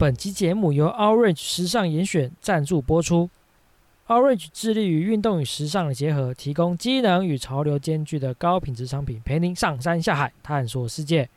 本期节目由 Orange 时尚严选赞助播出。Orange 致力于运动与时尚的结合，提供机能与潮流兼具的高品质商品，陪您上山下海，探索世界。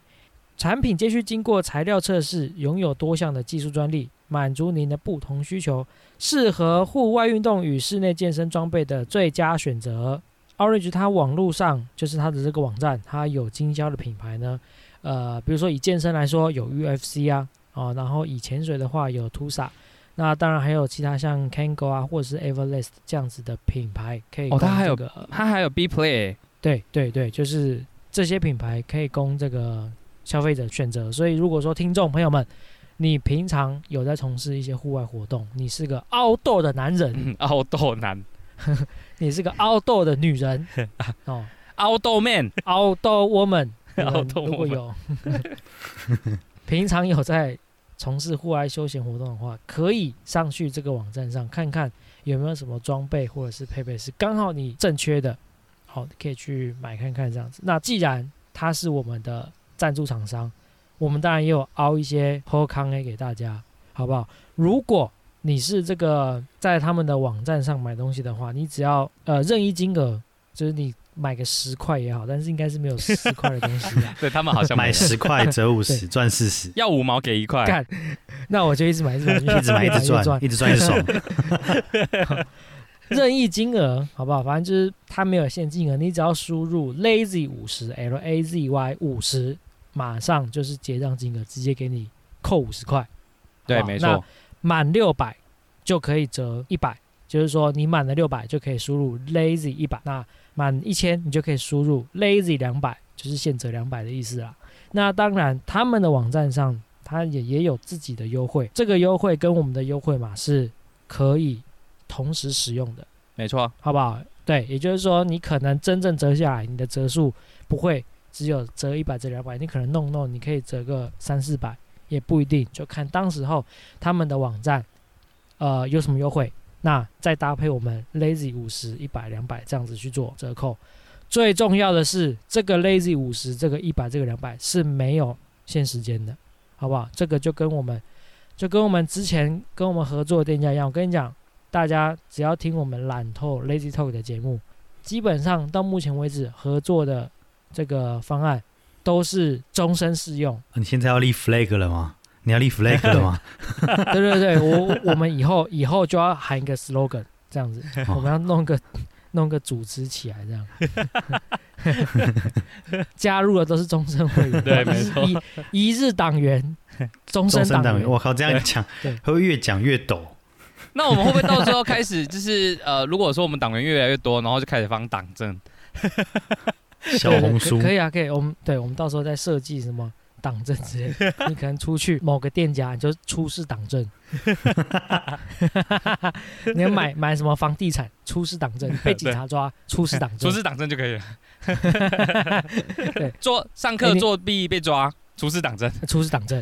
产品皆需经过材料测试，拥有多项的技术专利，满足您的不同需求，适合户外运动与室内健身装备的最佳选择。Orange 它网络上就是它的这个网站，它有经销的品牌呢。呃，比如说以健身来说，有 UFC 啊，哦，然后以潜水的话有 Tusa，那当然还有其他像 Kango 啊，或者是 Everlast 这样子的品牌可以。哦，它还有个，它还有 B Play。对对对，就是这些品牌可以供这个消费者选择。所以如果说听众朋友们，你平常有在从事一些户外活动，你是个 outdoor 的男人，outdoor 男，你是个 outdoor 的女人，哦，outdoor man，outdoor woman。如果有平常有在从事户外休闲活动的话，可以上去这个网站上看看有没有什么装备或者是配备是刚好你正缺的，好，可以去买看看这样子。那既然它是我们的赞助厂商，我们当然也有凹一些 p 康 A 给大家，好不好？如果你是这个在他们的网站上买东西的话，你只要呃任意金额，就是你。买个十块也好，但是应该是没有十块的东西啊。对他们好像买十块折五十，赚四十，要五毛给一块。干，那我就一直买，一直买，一直买，一直赚，一直赚一直爽。任意金额好不好？反正就是它没有限金额，你只要输入 lazy 五十 l a z y 五十，马上就是结账金额，直接给你扣五十块。对，没错。满六百就可以折一百，就是说你满了六百就可以输入 lazy 一百。那满一千，你就可以输入 lazy 两百，就是现折两百的意思啦。那当然，他们的网站上，它也也有自己的优惠，这个优惠跟我们的优惠码是可以同时使用的，没错，好不好？对，也就是说，你可能真正折下来，你的折数不会只有折一百、折两百，你可能弄弄，你可以折个三四百，也不一定，就看当时候他们的网站，呃，有什么优惠。那再搭配我们 Lazy 五十一百两百这样子去做折扣，最重要的是这个 Lazy 五十这个一百这个两百是没有限时间的，好不好？这个就跟我们就跟我们之前跟我们合作的店家一样，我跟你讲，大家只要听我们懒透 Lazy Talk 的节目，基本上到目前为止合作的这个方案都是终身适用。你现在要立 flag 了吗？你要立 flag 了吗？对对对，我我们以后以后就要喊一个 slogan，这样子，我们要弄个弄个组织起来，这样。加入的都是终身会员，对，没错，一一日党员，终身党员。我靠，这样讲，会不会越讲越抖？那我们会不会到时候开始就是 呃，如果说我们党员越来越多，然后就开始放党证？小红书可以啊，可以。我们对，我们到时候再设计什么？党证之类的，你可能出去某个店家，你就出示党证。你要买买什么房地产，出示党证，被警察抓，出示党证，出示党证就可以了。对，做上课作弊被抓，出示党证，出示党证。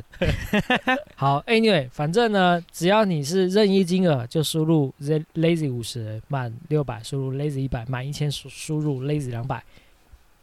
好，Anyway，反正呢，只要你是任意金额，就输入 lazy 五十，满六百输入 lazy 一百，满一千输输入 lazy 两百。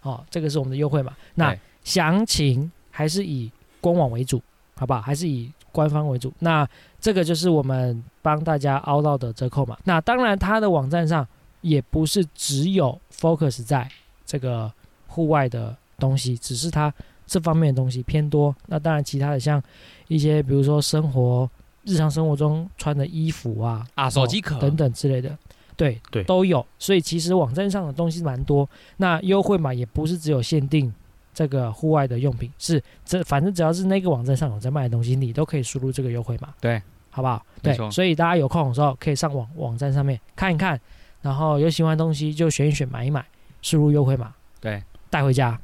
好，这个是我们的优惠嘛？那详情。还是以官网为主，好不好？还是以官方为主。那这个就是我们帮大家凹到的折扣嘛。那当然，它的网站上也不是只有 focus 在这个户外的东西，只是它这方面的东西偏多。那当然，其他的像一些，比如说生活日常生活中穿的衣服啊啊，手机壳等等之类的，对对都有。所以其实网站上的东西蛮多。那优惠嘛，也不是只有限定。这个户外的用品是这，反正只要是那个网站上有在卖的东西，你都可以输入这个优惠码，对，好不好？对，所以大家有空的时候可以上网网站上面看一看，然后有喜欢的东西就选一选买一买，输入优惠码，对，带回家。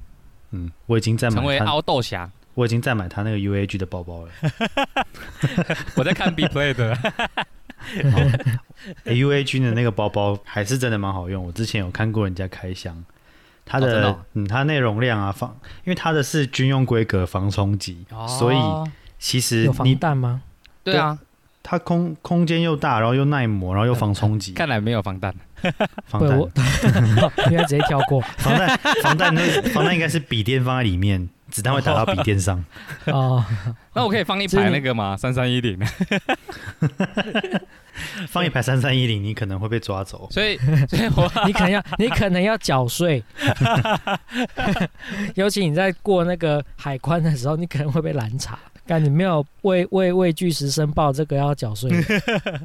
嗯，我已经在买成为凹豆侠，我已经在买他那个 UAG 的包包了。我在看 B Play 的 UAG 的那个包包还是真的蛮好用，我之前有看过人家开箱。它的嗯，它内容量啊，防，因为它的是军用规格防冲击，所以其实有防弹吗？对啊，它空空间又大，然后又耐磨，然后又防冲击。看来没有防弹，防弹。应该 直接跳过。防弹防弹那防弹应该是笔电放在里面，子弹会打到笔电上。哦，那我可以放一排那个吗？三三一零，放一排三三一零，你可能会被抓走。所以，所以我 你可能要，你可能要缴税。尤其你在过那个海关的时候，你可能会被拦查。但你没有为为为巨石申报，这个要缴税。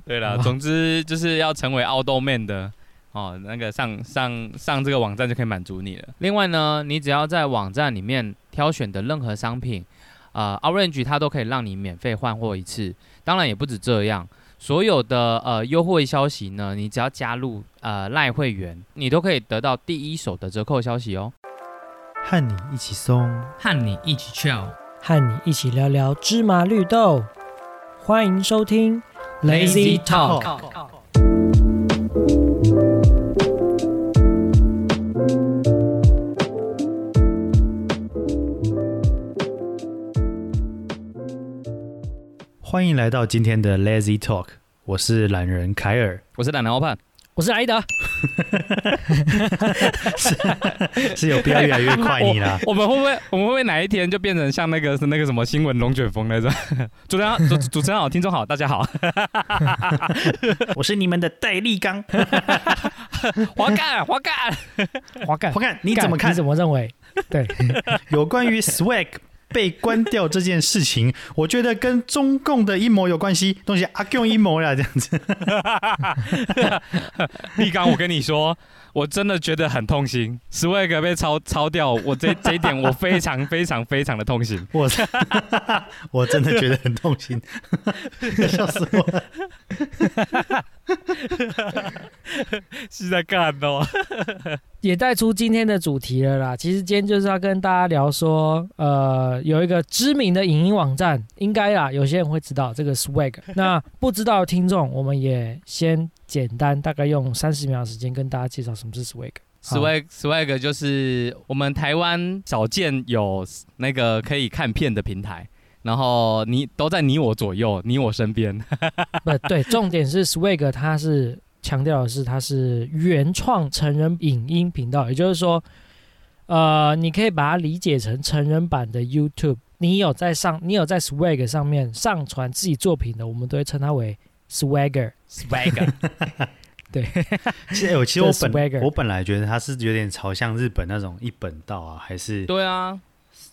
对了，总之就是要成为 Outdoor Man 的哦，那个上上上这个网站就可以满足你了。另外呢，你只要在网站里面挑选的任何商品，呃，Orange 它都可以让你免费换货一次。当然也不止这样，所有的呃优惠消息呢，你只要加入呃赖会员，你都可以得到第一手的折扣消息哦。和你一起松，和你一起跳。和你一起聊聊芝麻绿豆，欢迎收听 Lazy Talk。欢迎来到今天的 Lazy Talk，我是懒人凯尔，我是懒人欧盼。我是艾德，是是有必要越来越快你了。我们会不会我们会不会哪一天就变成像那个是那个什么新闻龙卷风那种？主持人主主持人好，听众好，大家好，我是你们的戴立刚，滑干滑干滑干滑干，你怎么看？你怎么认为？对，有关于 swag。被关掉这件事情，我觉得跟中共的阴谋有关系。东西阿 Q 阴谋呀，这样子。立刚，我跟你说，我真的觉得很痛心。Swag 被抄抄掉，我这 这一点我非常非常非常的痛心。我 我真的觉得很痛心，笑死我。是在干哦，也带出今天的主题了啦。其实今天就是要跟大家聊说，呃，有一个知名的影音网站，应该啦，有些人会知道这个 Swag。那不知道的听众，我们也先简单大概用三十秒时间跟大家介绍什么是 Swag。Swag Swag 就是我们台湾少见有那个可以看片的平台。然后你都在你我左右，你我身边。不对，重点是 Swag，它是强调的是它是原创成人影音频道，也就是说，呃，你可以把它理解成成人版的 YouTube。你有在上，你有在 Swag 上面上传自己作品的，我们都会称它为 Swagger。Swagger。对，其实我其实我本我本来觉得它是有点朝向日本那种一本道啊，还是对啊。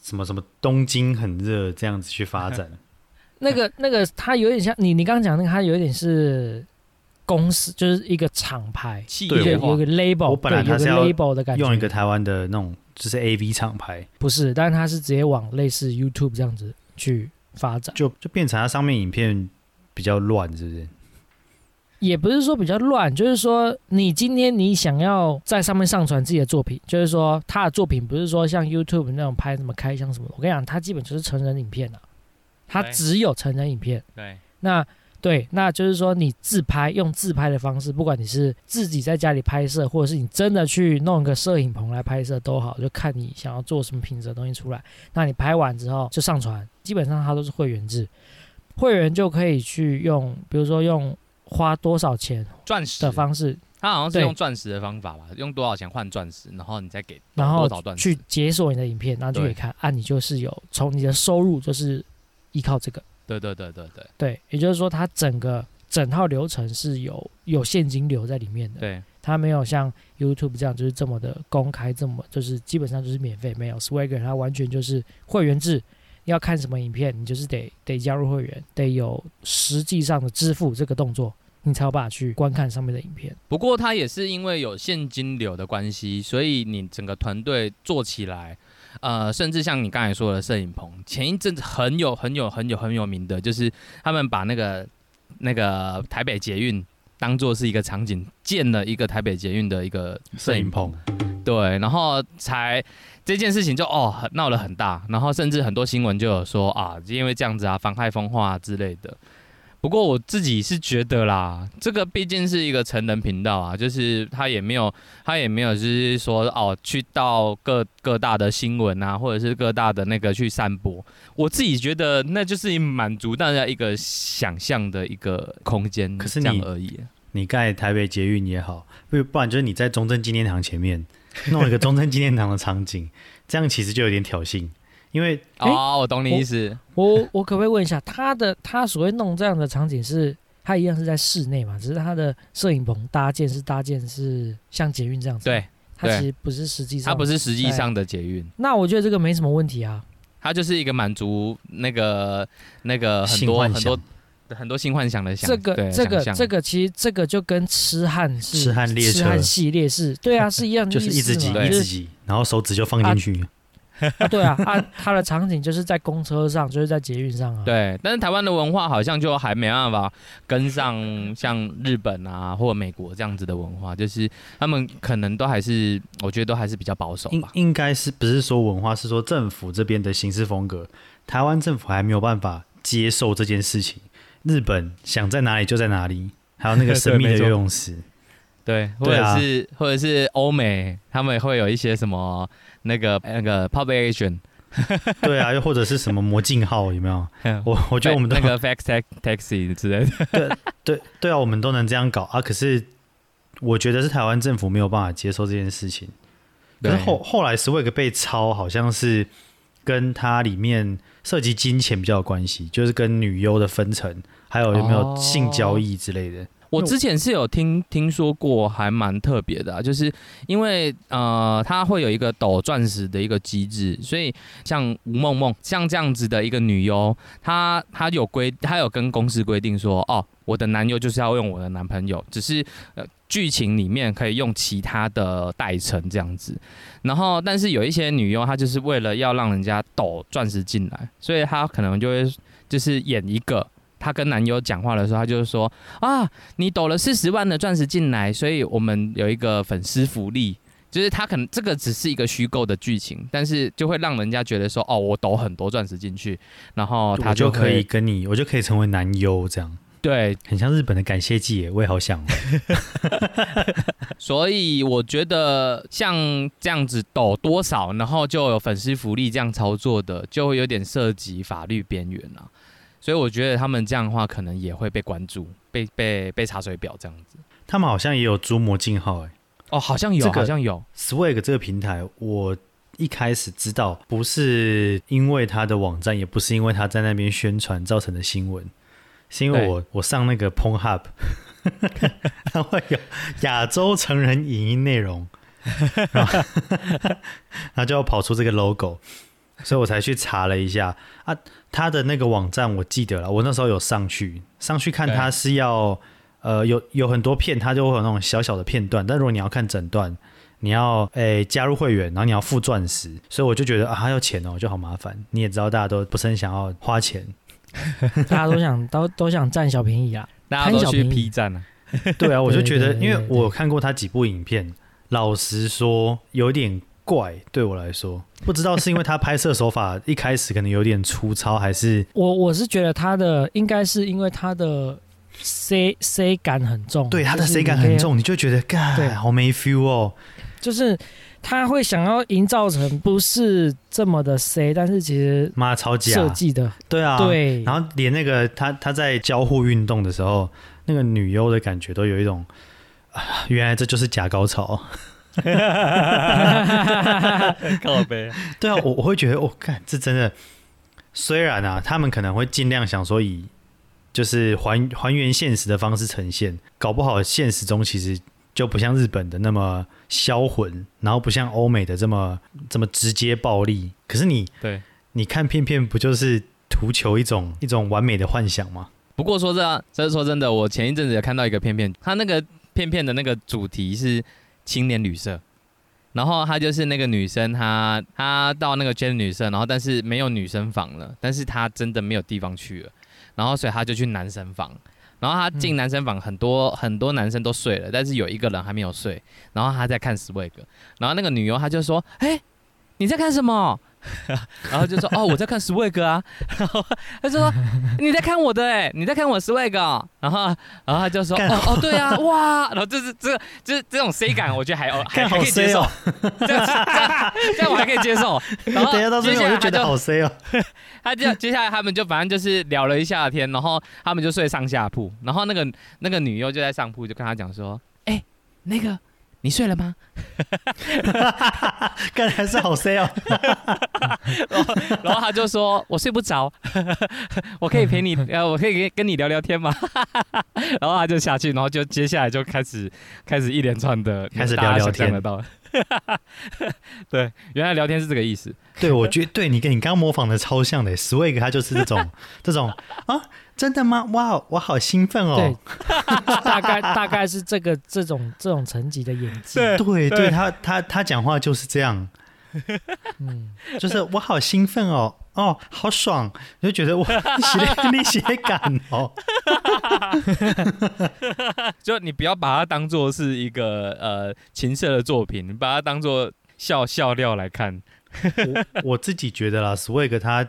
什么什么东京很热这样子去发展，那个那个它有点像你你刚刚讲那个，它有点是公司，就是一个厂牌，对，有个 label，我本来它是 label 的感觉，用一个台湾的那种就是 A V 厂牌，不是，但是它是直接往类似 YouTube 这样子去发展，就就变成它上面影片比较乱，是不是？也不是说比较乱，就是说你今天你想要在上面上传自己的作品，就是说他的作品不是说像 YouTube 那种拍什么开箱什么的。我跟你讲，他基本就是成人影片啊，他只有成人影片。对，那对，那就是说你自拍用自拍的方式，不管你是自己在家里拍摄，或者是你真的去弄一个摄影棚来拍摄都好，就看你想要做什么品质的东西出来。那你拍完之后就上传，基本上它都是会员制，会员就可以去用，比如说用。花多少钱？钻石的方式，他好像是用钻石的方法吧？用多少钱换钻石，然后你再给，然后去解锁你的影片，然后就可以看。啊，你就是有从你的收入就是依靠这个。对对对对对。对，也就是说，它整个整套流程是有有现金流在里面的。对，它没有像 YouTube 这样就是这么的公开，这么就是基本上就是免费。没有 Swagger，它完全就是会员制。要看什么影片，你就是得得加入会员，得有实际上的支付这个动作，你才有办法去观看上面的影片。不过它也是因为有现金流的关系，所以你整个团队做起来，呃，甚至像你刚才说的摄影棚，前一阵子很有很有很有很有名的，就是他们把那个那个台北捷运当做是一个场景，建了一个台北捷运的一个摄影棚，对，然后才。这件事情就哦闹了很大，然后甚至很多新闻就有说啊，因为这样子啊，妨害风化之类的。不过我自己是觉得啦，这个毕竟是一个成人频道啊，就是他也没有他也没有就是说哦，去到各各大的新闻啊，或者是各大的那个去散播。我自己觉得那就是满足大家一个想象的一个空间，可是这样而已。你盖台北捷运也好，不不然就是你在中正纪念堂前面。弄一个中正纪念堂的场景，这样其实就有点挑衅，因因为哦，我懂你意思。我我可不可以问一下，他的他所谓弄这样的场景是，他一样是在室内嘛？只是他的摄影棚搭建是搭建是像捷运这样子。对，他其实不是实际上，他不是实际上的捷运。那我觉得这个没什么问题啊。他就是一个满足那个那个很多很多很多新幻想的想。这个这个这个其实这个就跟痴汉是痴汉列车系列是，对啊，是一样的，就是一直挤一直挤，然后手指就放进去。啊，对啊，啊，它的场景就是在公车上，就是在捷运上啊。对，但是台湾的文化好像就还没办法跟上像日本啊或美国这样子的文化，就是他们可能都还是，我觉得都还是比较保守吧。应该是不是说文化，是说政府这边的行事风格，台湾政府还没有办法接受这件事情。日本想在哪里就在哪里，还有那个 神秘的游泳池，对，或者是或者是欧美，他们会有一些什么。那个那个 population，对啊，又或者是什么魔镜号有没有？我我觉得我们那个 fax taxi 之类的，对对对啊，我们都能这样搞啊。可是我觉得是台湾政府没有办法接受这件事情。可是后后来 Swag 被抄，好像是跟它里面涉及金钱比较有关系，就是跟女优的分成，还有有没有性交易之类的。我之前是有听听说过，还蛮特别的，就是因为呃，它会有一个抖钻石的一个机制，所以像吴梦梦像这样子的一个女优，她她有规，她有跟公司规定说，哦，我的男优就是要用我的男朋友，只是呃剧情里面可以用其他的代称这样子，然后但是有一些女优，她就是为了要让人家抖钻石进来，所以她可能就会就是演一个。她跟男友讲话的时候，她就是说啊，你抖了四十万的钻石进来，所以我们有一个粉丝福利，就是她可能这个只是一个虚构的剧情，但是就会让人家觉得说，哦，我抖很多钻石进去，然后他就可以跟你，我就可以成为男优这样，对，很像日本的感谢祭，我也好想。所以我觉得像这样子抖多少，然后就有粉丝福利这样操作的，就会有点涉及法律边缘了。所以我觉得他们这样的话，可能也会被关注，被被被查水表这样子。他们好像也有租魔镜号，哎，哦，好像有，好像有。Swag 这个平台，我一开始知道不是因为他的网站，也不是因为他在那边宣传造成的新闻，是因为我我上那个 Pornhub，它会有亚洲成人影音内容，然后就要跑出这个 logo。所以我才去查了一下啊，他的那个网站我记得了，我那时候有上去上去看，他是要呃有有很多片，他就会有那种小小的片段，但如果你要看整段，你要诶加入会员，然后你要付钻石，所以我就觉得啊要钱哦，就好麻烦。你也知道大家都不是很想要花钱，大家都想 都都想占小便宜啊，大家都去 P 站啊。对啊，我就觉得，因为我看过他几部影片，老实说有点。怪对我来说，不知道是因为他拍摄手法一开始可能有点粗糙，还是我我是觉得他的应该是因为他的 C C 感很重，对他的 C 感很重，你就觉得干好没 feel 哦，就是他会想要营造成不是这么的 C，但是其实妈超级设计的，对啊，对，然后连那个他他在交互运动的时候，那个女优的感觉都有一种啊，原来这就是假高潮。靠背，对啊，我我会觉得，我看这真的，虽然啊，他们可能会尽量想说以就是还还原现实的方式呈现，搞不好现实中其实就不像日本的那么销魂，然后不像欧美的这么这么直接暴力。可是你对你看片片，不就是图求一种一种完美的幻想吗？不过说这，这是说真的，我前一阵子也看到一个片片，他那个片片的那个主题是。青年旅社，然后他就是那个女生，她她到那个间女生，然后但是没有女生房了，但是她真的没有地方去了，然后所以她就去男生房，然后他进男生房，很多很多男生都睡了，但是有一个人还没有睡，然后他在看 Swag，然后那个女优她就说：“哎，你在看什么？” 然后就说哦，我在看 Swag 啊，然后他就说你在看我的哎，你在看我 Swag，然后然后他就说哦哦对啊哇，然后就是这个就是这种 C 感，我觉得还还可以接受，这样这样我还可以接受。然后 接下来就觉得好 C 哦，他就接下来他们就反正就是聊了一下天，然后他们就睡上下铺，然后那个那个女优就在上铺就跟他讲说，哎那个。你睡了吗？干还是好 C 哦。然后他就说：“我睡不着，我可以陪你，呃，我可以跟跟你聊聊天吗？”然后他就下去，然后就接下来就开始开始一连串的开始聊聊天了到。对，原来聊天是这个意思。对，我觉得对你跟你刚刚模仿的超像的，Swag 他就是这种这种啊，真的吗？哇，我好兴奋哦！对，大概大概是这个这种这种层级的演技。对，对他他他讲话就是这样，嗯，就是我好兴奋哦，哦，好爽，就觉得我 你写感哦，就你不要把它当做是一个呃情色的作品，你把它当做笑笑料来看。我我自己觉得啦，Swag 他，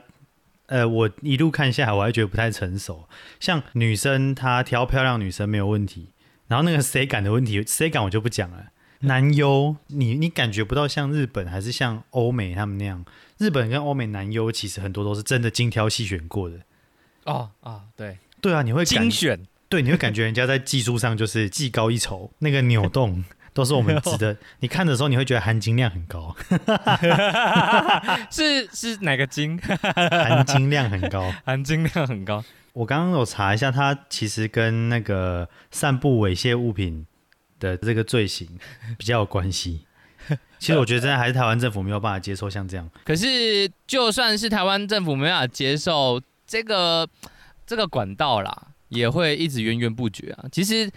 呃，我一路看下来，我还觉得不太成熟。像女生，她挑漂亮女生没有问题，然后那个谁感的问题，谁感我就不讲了。男优，你你感觉不到像日本还是像欧美他们那样，日本跟欧美男优其实很多都是真的精挑细选过的。哦啊，对对啊，你会精选，对，你会感觉人家在技术上就是技高一筹，那个扭动。都是我们值得，你看的时候你会觉得含金量很高，是是哪个金？含金量很高，含金量很高。我刚刚有查一下，它其实跟那个散布猥亵物品的这个罪行 比较有关系。其实我觉得真的还是台湾政府没有办法接受像这样。可是就算是台湾政府没办法接受这个这个管道啦，也会一直源源不绝啊。其实。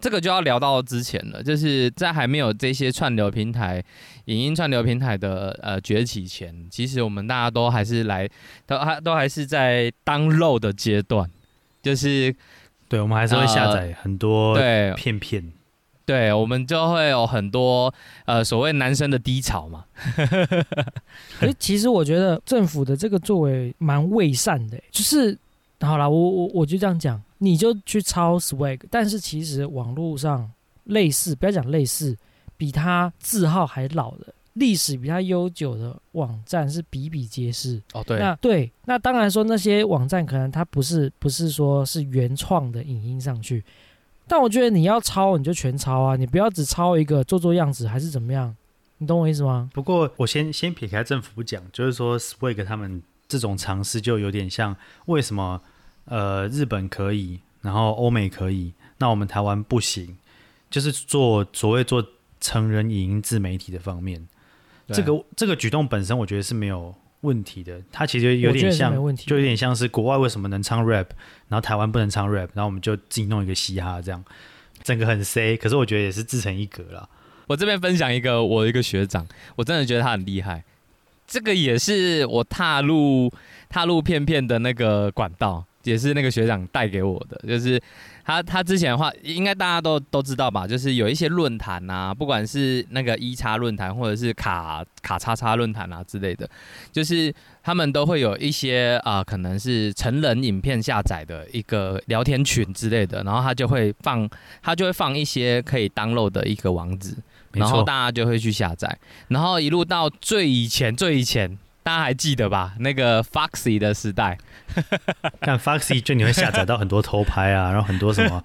这个就要聊到之前了，就是在还没有这些串流平台、影音串流平台的呃崛起前，其实我们大家都还是来都还都还是在当肉的阶段，就是对，我们还是会下载很多对片片，对，我们就会有很多呃所谓男生的低潮嘛。可是，其实我觉得政府的这个作为蛮伪善的，就是好了，我我我就这样讲。你就去抄 swag，但是其实网络上类似，不要讲类似，比他字号还老的历史比它悠久的网站是比比皆是。哦，对，那对，那当然说那些网站可能它不是不是说是原创的影音上去，但我觉得你要抄你就全抄啊，你不要只抄一个做做样子还是怎么样，你懂我意思吗？不过我先先撇开政府不讲，就是说 swag 他们这种尝试就有点像为什么？呃，日本可以，然后欧美可以，那我们台湾不行，就是做所谓做成人影音自媒体的方面，这个这个举动本身我觉得是没有问题的，它其实有点像，就有点像是国外为什么能唱 rap，然后台湾不能唱 rap，然后我们就自己弄一个嘻哈这样，整个很 C，可是我觉得也是自成一格了。我这边分享一个我一个学长，我真的觉得他很厉害，这个也是我踏入踏入片片的那个管道。也是那个学长带给我的，就是他他之前的话，应该大家都都知道吧？就是有一些论坛啊，不管是那个一叉论坛或者是卡卡叉叉论坛啊之类的，就是他们都会有一些啊，可能是成人影片下载的一个聊天群之类的，然后他就会放他就会放一些可以 download 的一个网址，然后大家就会去下载，然后一路到最以前最以前。大家还记得吧？那个 Foxy 的时代，看 Foxy 就你会下载到很多偷拍啊，然后很多什么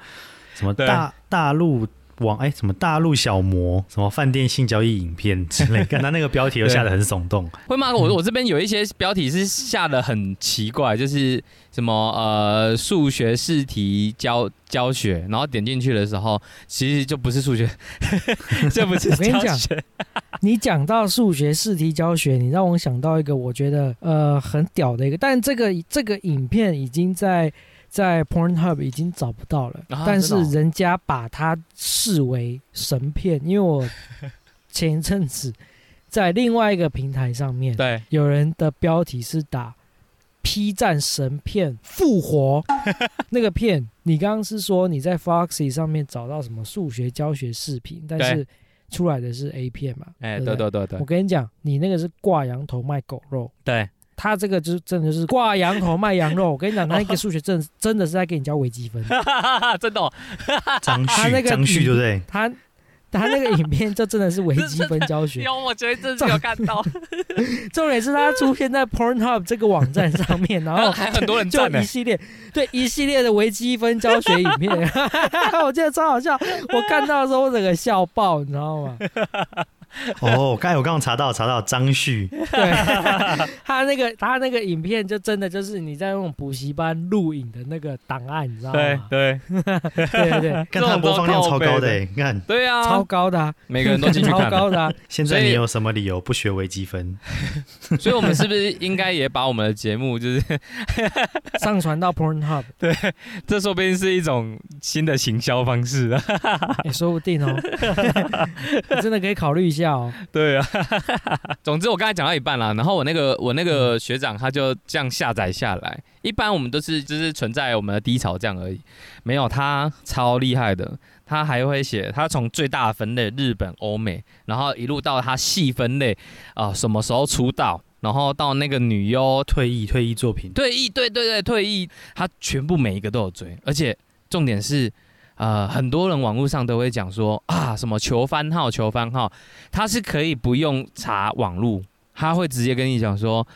什么大大陆网哎，什么大陆小模，什么饭店性交易影片之类，看他那个标题又下的很耸动。会吗？我我这边有一些标题是下的很奇怪，就是什么呃数学试题教教学，然后点进去的时候，其实就不是数学，这不是教学。你讲到数学试题教学，你让我想到一个我觉得呃很屌的一个，但这个这个影片已经在在 Pornhub 已经找不到了，但是人家把它视为神片，因为我 前一阵子在另外一个平台上面，对，有人的标题是打 P 站神片复活，那个片你刚刚是说你在 Foxy 上面找到什么数学教学视频，但是。出来的是 A 片嘛？哎，对对对对，我跟你讲，你那个是挂羊头卖狗肉。对，他这个就真的是挂羊头卖羊肉。我跟你讲，他那个数学真真的是在给你教微积分，真的。张旭，张旭对不对？他他那个影片就真的是微积分教学，有，我觉得真是有看到，重点是他出现在 Pornhub 这个网站上面，然后 还很多人就一。系列对一系列的微积分教学影片，我记得超好笑，我看到的时候我整个笑爆，你知道吗？哦，刚才我刚刚查到查到张旭，对，他那个他那个影片就真的就是你在那种补习班录影的那个档案，你知道吗？对对。对对，看他播放量超高的你看。对啊，超高的、啊，每个人都进去超看。超。高的、啊，现所以在你有什么理由不学微积分？所以我们是不是应该也把我们的节目，就是上传到 Pornhub，对这说不定是一种新的行销方式啊？也、说不定哦，你真的可以考虑一下哦。对啊，总之我刚才讲到一半啦，然后我那个我那个学长他就这样下载下来。一般我们都是就是存在我们的低潮这样而已，没有他超厉害的，他还会写他从最大的分类日本、欧美，然后一路到他细分类啊、什么时候出道，然后到那个女优。退役退役作品，退役，对对对，退役，他全部每一个都有追，而且重点是，呃，很多人网络上都会讲说啊，什么求番号、求番号，他是可以不用查网络，他会直接跟你讲说，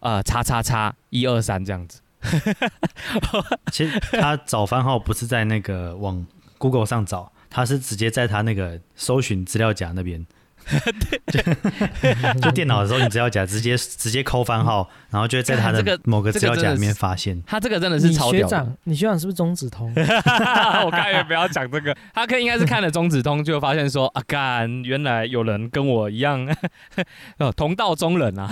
呃，叉叉叉一二三这样子。其实他找番号不是在那个网 Google 上找，他是直接在他那个搜寻资料夹那边。就 就电脑的时候，你只要夹，直接直接抠番号，然后就会在他这个的某个资料夹里面发现。他这个真的是超屌你学长是不是中指通？我刚才也不要讲这个，他可应该是看了中指通，就发现说啊，干，原来有人跟我一样，哦，同道中人啊。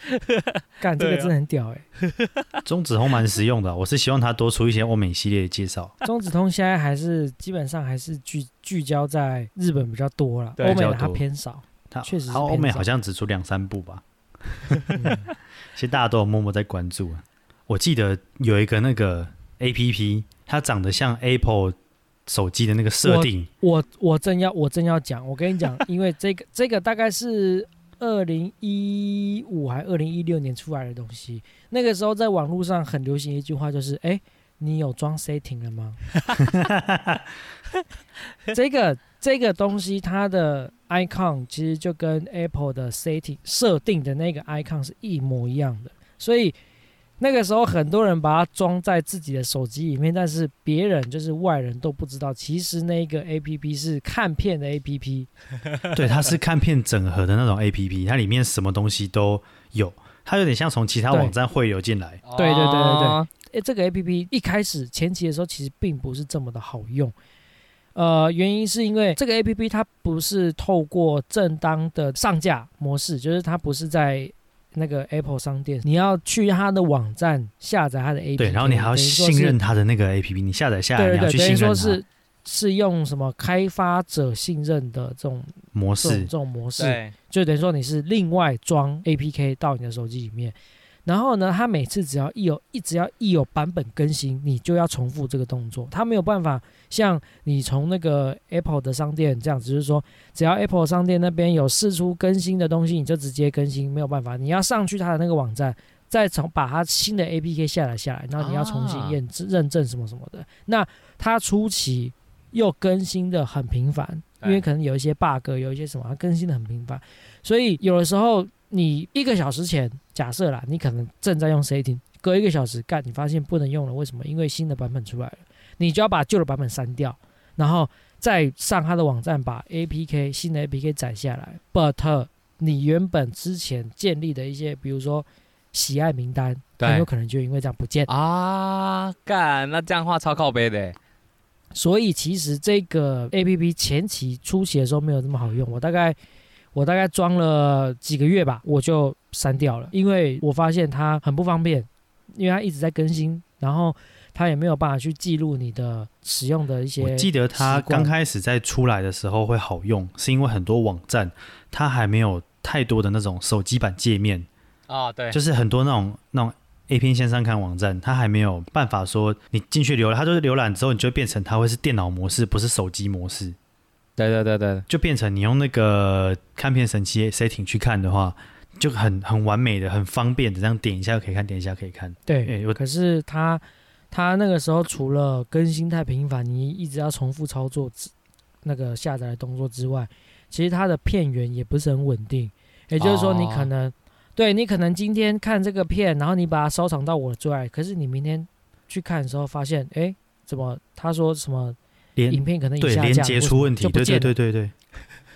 干这个真的很屌哎、中子通蛮实用的，我是希望他多出一些欧美系列的介绍。中子通现在还是基本上还是聚聚焦在日本比较多了，欧美的它偏少。它确实欧美好像只出两三部吧，嗯 其实大家都有默默在关注啊。我记得有一个那个 A P P，它长得像 Apple 手机的那个设定，我我正要我正要讲，我跟你讲，因为这个这个大概是二零一五还二零一六年出来的东西，那个时候在网络上很流行一句话，就是哎、你有装 setting 了吗？这个这个东西它的 icon 其实就跟 Apple 的 setting 设定的那个 icon 是一模一样的，所以那个时候很多人把它装在自己的手机里面，但是别人就是外人都不知道，其实那个 A P P 是看片的 A P P。对，它是看片整合的那种 A P P，它里面什么东西都有，它有点像从其他网站汇流进来。对对对对对哦诶，这个 A P P 一开始前期的时候其实并不是这么的好用，呃，原因是因为这个 A P P 它不是透过正当的上架模式，就是它不是在那个 Apple 商店，你要去它的网站下载它的 A P P，对，然后你还要信任它的那个 A P P，你下载下来，对对对，你要去等于信任说是是用什么开发者信任的这种模式这种这。种模式，对，就等于说你是另外装 APK 到你的手机里面，然后呢，它每次只要一有一只要一有版本更新，你就要重复这个动作，它没有办法像你从那个 Apple 的商店这样，只是说只要 Apple 商店那边有试出更新的东西，你就直接更新，没有办法，你要上去它的那个网站。再从把它新的 APK 下载下来，然后你要重新啊验证、认证什么什么的。那它初期又更新的很频繁，因为可能有一些 bug，有一些什么，它更新的很频繁，所以有的时候你一个小时前，假设啦，你可能正在用 setting，隔一个小时干，你发现不能用了，为什么？因为新的版本出来了，你就要把旧的版本删掉，然后再上它的网站把 APK 新的 APK 载下来。But 你原本之前建立的一些，比如说喜爱名单，很有可能就因为这样不见。啊，干，那这样的话超靠背的欸。所以其实这个 A P P 前期初期的时候没有那么好用，我大概我大概装了几个月吧，我就删掉了，因为我发现它很不方便，因为它一直在更新，然后它也没有办法去记录你的使用的一些。我记得它刚开始在出来的时候会好用，是因为很多网站它还没有太多的那种手机版界面，哦，对，就是很多那种那种 A 片线上看网站，它还没有办法说你进去浏览，它就是浏览之后，你就变成它会是电脑模式，不是手机模式，对对对对，就变成你用那个看片神器 setting 去看的话，就很很完美的、很方便的，这样点一下可以看，点一下可以看。对，可是它它那个时候除了更新太频繁，你一直要重复操作，那个下载的动作之外，其实它的片源也不是很稳定。也就是说，你哦可能、对你可能今天看这个片，然后你把它收藏到我的最爱，可是你明天去看的时候发现，哎，怎么他说什么影片可能已对连接出问题，对对就不见了，对对对，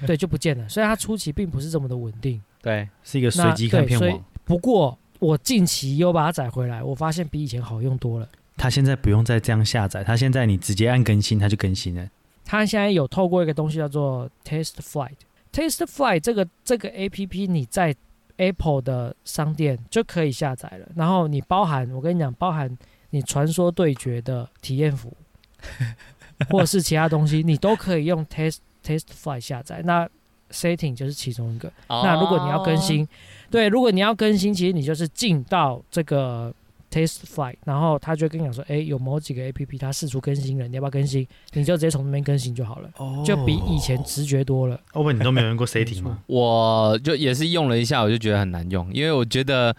对 就不见了。所以它初期并不是这么的稳定。对，是一个随机看片网。不过我近期又把它载回来，我发现比以前好用多了。它现在不用再这样下载，它现在你直接按更新，它就更新了。它现在有透过一个东西叫做 Taste Flight。Taste Flight 这个这个 A P P 你在 Apple 的商店就可以下载了，然后你包含我跟你讲，包含你传说对决的体验服，或者是其他东西，你都可以用 Taste Taste Flight 下载。那 Setting 就是其中一个。那如果你要更新，对，如果你要更新，其实你就是进到这个 Taste Flight，然后他就会跟你讲说，哎，有某几个 A P P 它试出更新了，你要不要更新？你就直接从那边更新就好了，哦就比以前直觉多了。欧文，你都没有用过 setting 吗？我就也是用了一下，我就觉得很难用，因为我觉得，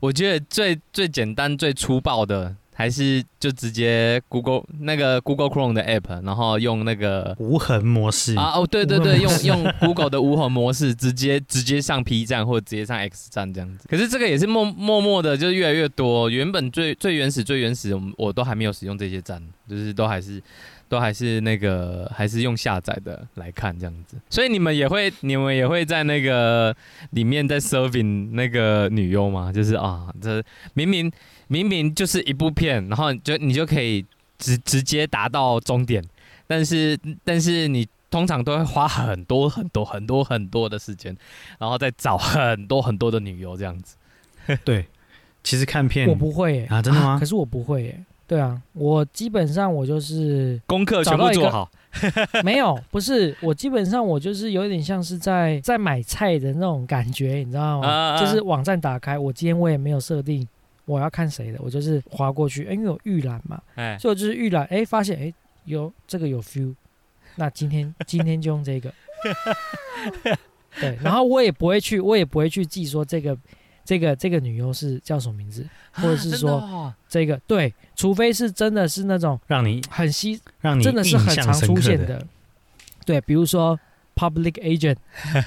我觉得最最简单、最粗暴的，还是就直接 Google 那个 Google Chrome 的 app，然后用那个无痕模式啊哦，对对对，用用 Google 的无痕模式，直接直接上 P 站或者直接上 X 站这样子。可是这个也是默默默的，就是越来越多。原本最最原始最原始，我们我都还没有使用这些站，就是都还是都还是那个还是用下载的来看这样子。所以你们也会你们也会在那个里面在 serving 那个女优吗？就是啊，这明明明明就是一部片，然后就你就可以直直接达到终点，但是但是你通常都会花很多很多很多很多的时间，然后再找很多很多的女优这样子。对，其实看片我不会耶啊真的吗可是我不会耶。对啊，我基本上我就是功课全部做好，没有，不是我基本上我就是有点像是在在买菜的那种感觉，你知道吗？啊啊就是网站打开，我今天我也没有设定我要看谁的，我就是划过去，哎因为有预览嘛，哎，所以我就是预览，哎，发现哎有这个有 feel，那今天今天就用这个，对，然后我也不会去，我也不会去记说这个这个这个女优是叫什么名字，或者是说啊哦这个对，除非是真的是那种让你很稀让你真的是很常。出现的。对，比如说 public agent，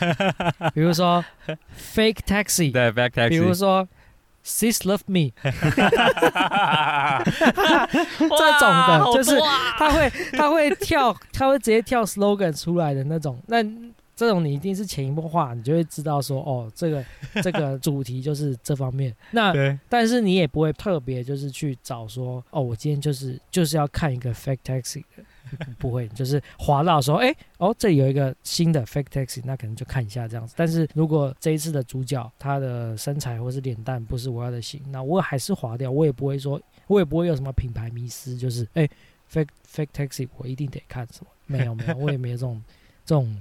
比如说 fake taxi，对 fake taxi，比如说 sis love me，这种的就是他会他会跳，他会直接跳 slogan 出来的那种。那这种你一定是潜移默化，你就会知道说，哦，这个 这个主题就是这方面。那但是你也不会特别就是去找说，哦，我今天就是就是要看一个 fake taxi 的，不会，就是滑到说，哎、哦，这里有一个新的 fake taxi，那可能就看一下这样子。但是如果这一次的主角他的身材或是脸蛋不是我要的型，那我还是划掉，我也不会说，我也不会有什么品牌迷失，就是哎、fake fake taxi 我一定得看什么？没有没有，我也没有这种这种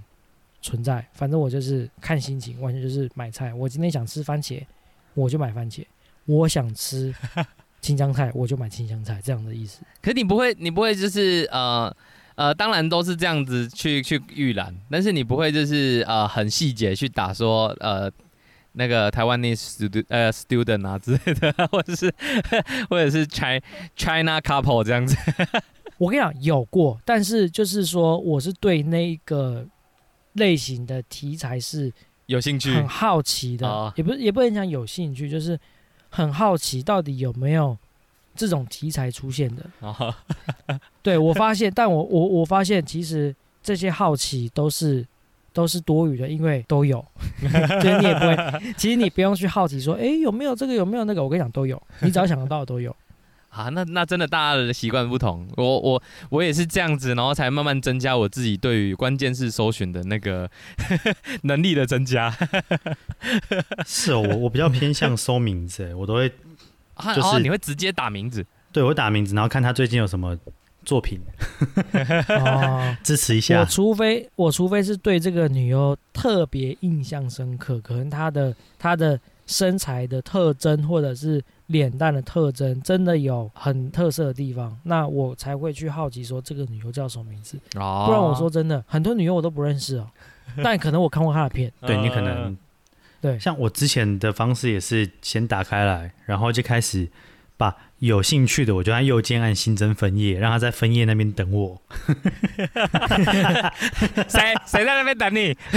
存在。反正我就是看心情，完全就是买菜。我今天想吃番茄，我就买番茄；我想吃 青江菜，我就买青江菜，这样的意思。可你不会，你不会就是呃呃，当然都是这样子去去预览，但是你不会就是呃很细节去打说呃那个台湾那 student 呃 student 啊之类的，或者是或者是 China China couple 这样子。我跟你讲，有过，但是就是说，我是对那个类型的题材是有兴趣很好奇的，哦也不是也不能讲有兴趣，就是很好奇到底有没有这种题材出现的。哦 对我发现，但我我我发现，其实这些好奇都是都是多余的，因为都有，就是你也不会，其实你不用去好奇说，哎，有没有这个，有没有那个，我跟你讲都有，你只要想得到的都有。啊，那那真的大家的习惯不同，我我我也是这样子，然后才慢慢增加我自己对于关键字搜寻的那个 能力的增加。是哦，我我比较偏向搜名字，欸我都会啊就是哦你会直接打名字对我会打名字，然后看他最近有什么作品，哦，支持一我下。除非我除非是对这个女优特别印象深刻，可能她的她的身材的特征或者是脸蛋的特征真的有很特色的地方，那我才会去好奇说这个女优叫什么名字。哦不然我说真的，很多女优我都不认识哦，但可能我看过她的片。对你可能对像我之前的方式也是先打开来，然后就开始把有兴趣的，我就按右键按新增分页，让他在分页那边等我。谁谁在那边等你？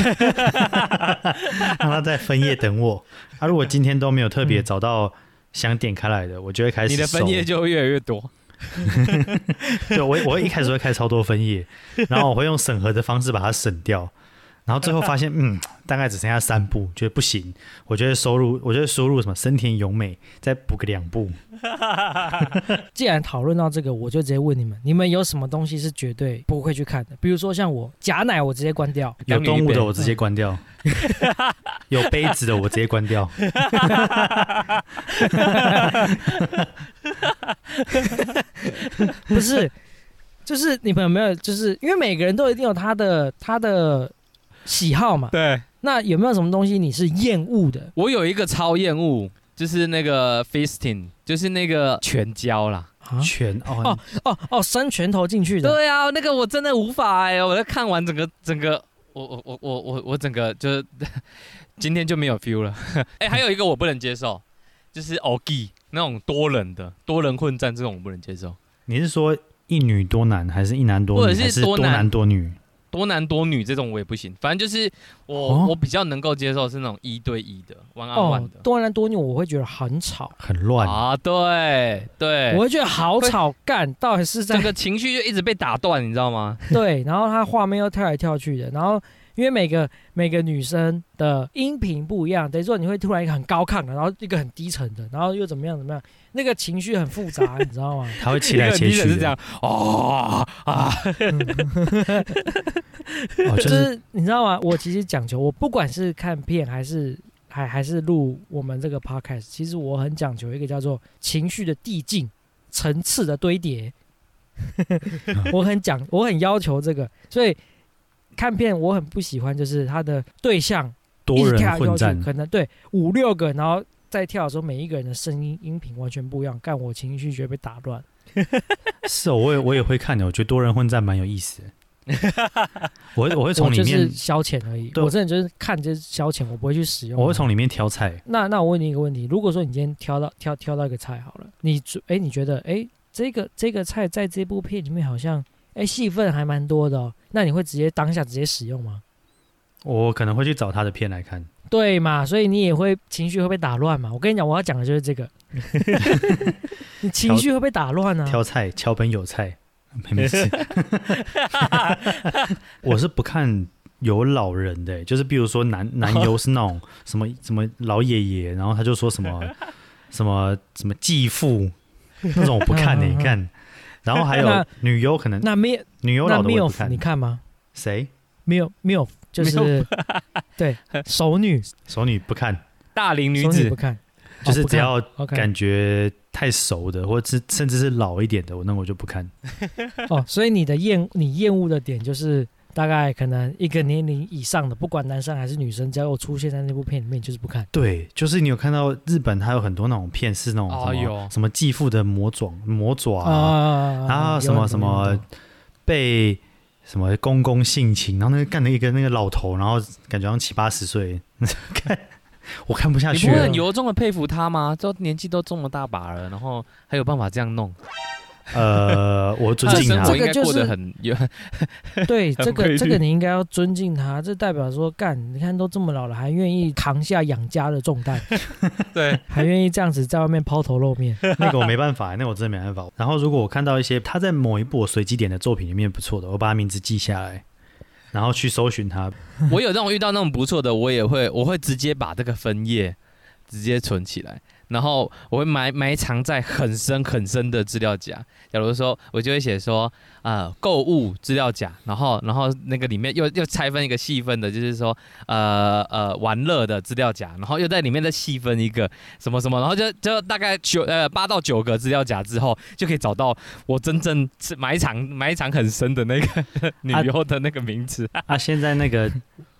让他在分页等我。啊，如果今天都没有特别找到想点开来的，我就会开始你的分页就会越来越多。对，我我会一开始会开超多分页，然后我会用审核的方式把它审掉，然后最后发现，嗯，大概只剩下三步，觉得不行，我觉得收入，我觉得收入什么森田勇美，再补个两步。既然讨论到这个，我就直接问你们：你们有什么东西是绝对不会去看的？比如说像我假奶，我直接关掉。有动物的我直接关掉，有杯子的我直接关掉。不是，就是你们有没有？就是因为每个人都一定有他的他的喜好嘛。对那有没有什么东西你是厌恶的？我有一个超厌恶，就是那个 fisting，就是那个拳交啦。啊？全哦哦哦哦，伸拳头进去的。对啊，那个我真的无法哎、我在看完整个整个，我我我我我我整个就是今天就没有 feel 了。哎、还有一个我不能接受，就是 OG 那种多人的多人混战这种我不能接受，你是说一女多男，还是一男多女，或者是还是多男多女？多男多女这种我也不行。反正就是我、哦我比较能够接受是那种一对一的 on 哦 one 的。，多男多女我会觉得很吵，很乱。啊，对对我，会觉得好吵，干到底是在这个情绪就一直被打断，你知道吗？对，然后他画面又跳来跳去的，然后因为每个每个女生的音频不一样，等于说你会突然一个很高亢的，然后一个很低沉的，然后又怎么样怎么样，那个情绪很复杂，你知道吗？他会起来切去的，一个女人是这样哦啊，哦，就 就是是你知道吗？我其实讲求，我不管是看片还是还还是录我们这个 podcast，其实我很讲究一个叫做情绪的递进、层次的堆叠。我很讲，我很要求这个，所以看片我很不喜欢，就是他的对象多人混战，可能对五六个，然后在跳的时候，每一个人的声音音频完全不一样，干我情绪觉得被打乱。是哦，我也我也会看的，我觉得多人混战蛮有意思的。我会我会从里我就是面，消遣而已，我真的就是看就是消遣，我不会去使用。我会从里面挑菜。那那我问你一个问题：如果说你今天挑到挑挑到一个菜好了，你觉哎你觉得哎这个这个菜在这部片里面好像哎戏份还蛮多的哦，那你会直接当下直接使用吗？我可能会去找他的片来看。对嘛，所以你也会情绪会被打乱嘛。我跟你讲，我要讲的就是这个，你情绪会被打乱啊。挑菜，桥本有菜，没没事。我是不看有老人的、就是比如说男 男优是那种什么什么老爷爷，然后他就说什么什么什么继父那种我不看的、你看。然后还有女优可能那没女优那老的我不 milf 看。你，看吗？谁？milf milf 就是 对熟女，熟女不看，大龄女子。女不看，哦不看。就是只要感觉太熟的，或者是甚至是老一点的，我那我就不看。哦，所以你的厌你厌恶的点就是大概可能一个年龄以上的，不管男生还是女生，只要有出现在那部片里面，就是不看。对，就是你有看到日本，它有很多那种片是那种什么、哦有什么继父的魔爪魔爪啊，啊然后什么什么被什么公公性侵，然后那个干了一个那个老头，然后感觉好像七八十岁，看 我看不下去了你不会很。由衷的佩服他吗？都年纪都这么大把了，然后还有办法这样弄，呃，我尊敬他，应该这个就是过得很有。对这个这个你应该要尊敬他，这代表说干，你看都这么老了，还愿意扛下养家的重担，对，还愿意这样子在外面抛头露面。那个我没办法，那个我真的没办法。然后如果我看到一些他在某一部我随机点的作品里面不错的，我把他名字记下来，然后去搜寻他。我有那种遇到那种不错的，我也会，我会直接把这个分页直接存起来，然后我会埋埋藏在很深很深的资料夹。假如说，我就会写说，呃，购物资料夹，然后然后那个里面又又拆分一个细分的，就是说，呃呃，玩乐的资料夹，然后又在里面再细分一个什么什么，然后就就大概九呃八到九个资料夹之后，就可以找到我真正是 埋藏埋藏很深的那个 女啊优的那个名字。啊，现在那个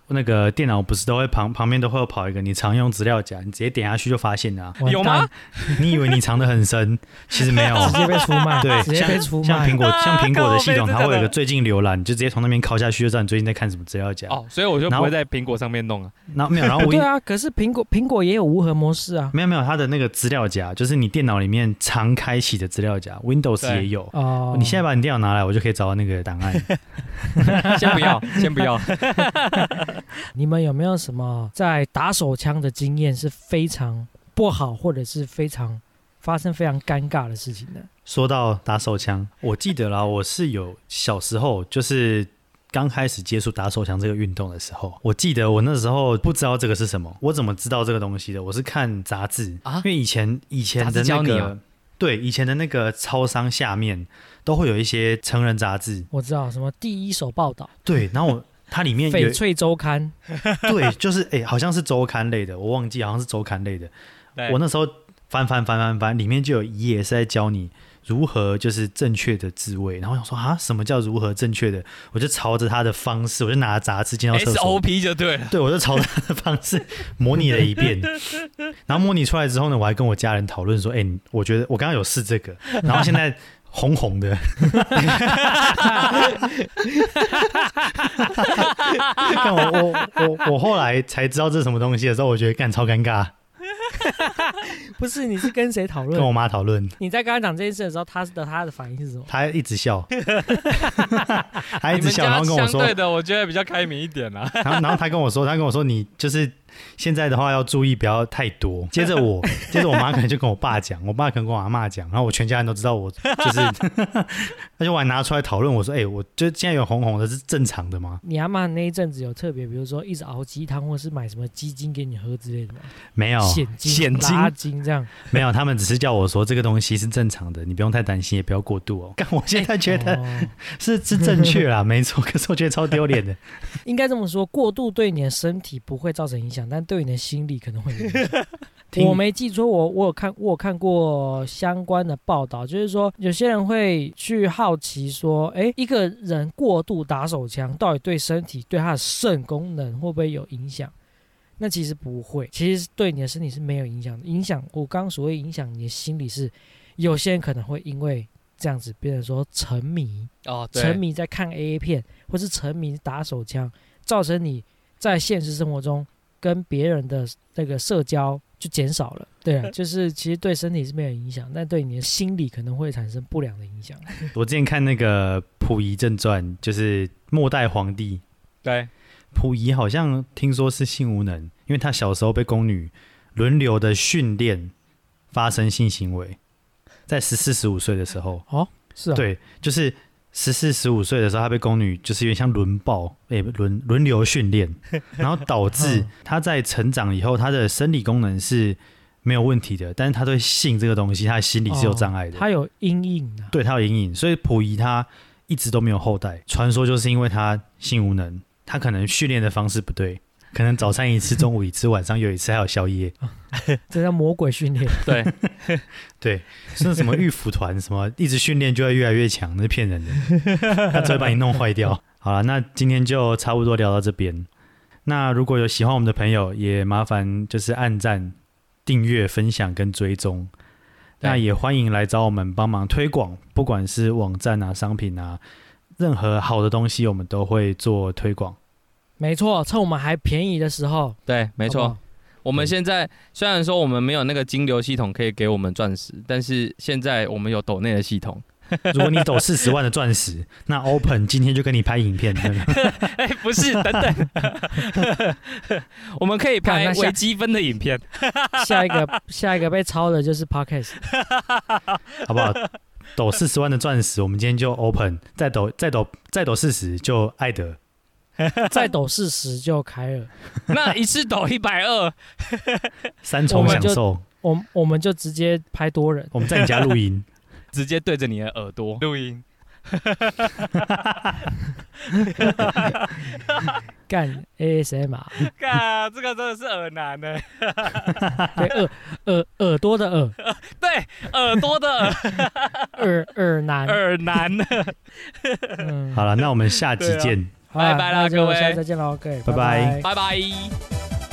那个电脑不是都会旁旁边都会有跑一个你常用资料夹，你直接点下去就发现了、啊。有吗？你以为你藏得很深，其实没有。直接被出卖，对，直接被出卖像苹。果像苹果的系统，它会有个最近浏览，你就直接从那边拷下去，就知道你最近在看什么资料夹。哦，所以我就不会在苹果上面弄啊。然后没有，然后我对啊，可是苹果苹果也有无核模式啊。没有没有，它的那个资料夹就是你电脑里面常开启的资料夹，Windows 也有。哦，你现在把你电脑拿来，我就可以找到那个档案。先不要，先不要。你们有没有什么在打手枪的经验是非常不好，或者是非常发生非常尴尬的事情呢？说到打手枪，我记得啦，我是有小时候就是刚开始接触打手枪这个运动的时候，我记得我那时候不知道这个是什么，我怎么知道这个东西的？我是看杂志啊因为以前以前的那个、对以前的那个超商下面都会有一些成人杂志，我知道什么第一手报道、对，然后我它里面有翡翠周刊，对，就是哎、好像是周刊类的，我忘记好像是周刊类的。我那时候翻翻翻翻翻，里面就有一页是在教你如何就是正确的自慰。然后我想说啊，什么叫如何正确的？我就朝着他的方式，我就拿杂志进到厕所。SOP 就对了。对，我就朝着他的方式模拟了一遍，然后模拟出来之后呢，我还跟我家人讨论说：“哎、你我觉得我刚刚有试这个，然后现在红红的，看我我我我后来才知道这是什么东西的时候，我觉得干超尴尬，不是你是跟谁讨论跟我？妈讨论，你在跟她讲这件事的时候，她的她的反应是什么？她一直笑，她一直笑，然后跟我说，相对的，我觉得比较开明一点啦。然后然后她跟我说，她跟我说你就是现在的话要注意不要太多。接着我，接着我妈可能就跟我爸讲，我爸可能跟我阿妈讲，然后我全家人都知道我就是，而且我还拿出来讨论，我说，哎、我就现在有红红的是正常的吗？你阿妈那一阵子有特别，比如说一直熬鸡汤，或是买什么鸡精给你喝之类的吗？没有，现金、现金这样。没有，他们只是叫我说这个东西是正常的，你不用太担心，也不要过度哦。但我现在觉得哦是、是正确啦，没错，可是我觉得超丢脸的。应该这么说，过度对你的身体不会造成影响，但对你的心理可能会有影响。我没记错，我我有看我有看过相关的报道，就是说有些人会去好奇说，诶，一个人过度打手枪到底对身体、对他的肾功能会不会有影响？那其实不会，其实对你的身体是没有影响的。影响我刚刚所谓影响你的心理是，有些人可能会因为这样子变成说沉迷，哦，沉迷在看 A A 片，或是沉迷打手枪，造成你在现实生活中跟别人的那个社交就减少了。对啊，就是其实对身体是没有影响，但对你的心理可能会产生不良的影响。我之前看那个《溥仪正传》，就是末代皇帝，对，溥仪好像听说是性无能，因为他小时候被宫女轮流的训练发生性行为，在十四十五岁的时候，哦是啊，对，就是十四十五岁的时候，他被宫女就是有点像轮暴，诶、轮轮流训练，然后导致嗯他在成长以后，他的生理功能是没有问题的，但是他对性这个东西，他的心理是有障碍的，哦他有阴影的、对他有阴影，所以溥仪他一直都没有后代。传说就是因为他性无能，他可能训练的方式不对，可能早餐一次，中午一次，晚上又一次，还有宵夜。这叫魔鬼训练。对，对，是什么御府团什么，一直训练就会越来越强，那是骗人的，他只会把你弄坏掉。好了，那今天就差不多聊到这边。那如果有喜欢我们的朋友，也麻烦就是按赞、订阅、分享跟追踪。那也欢迎来找我们帮忙推广，不管是网站啊、商品啊，任何好的东西，我们都会做推广。没错，趁我们还便宜的时候，对，没错。好好我们现在虽然说我们没有那个金流系统可以给我们钻石，但是现在我们有抖内的系统。如果你抖四十万的钻石，那 Open 今天就跟你拍影片，真 的哎，不是，等等，我们可以拍微积分的影片。下一个下一个被抄的就是 Podcast。好不好？抖四十万的钻石，我们今天就 Open，再抖再抖再抖四十就艾德。再抖四十就开了，那一次抖一百二，三重享受，我我们就直接拍多人。我们在你家录音，直接对着你的耳朵。录音。干 ASMR，干，这个真的是耳男呢。对耳耳耳朵的耳，对，耳朵的耳，耳耳男，耳男。嗯，好了，那我们下集见，拜拜啦那就各位。下次再见喽，各位，拜拜。拜拜。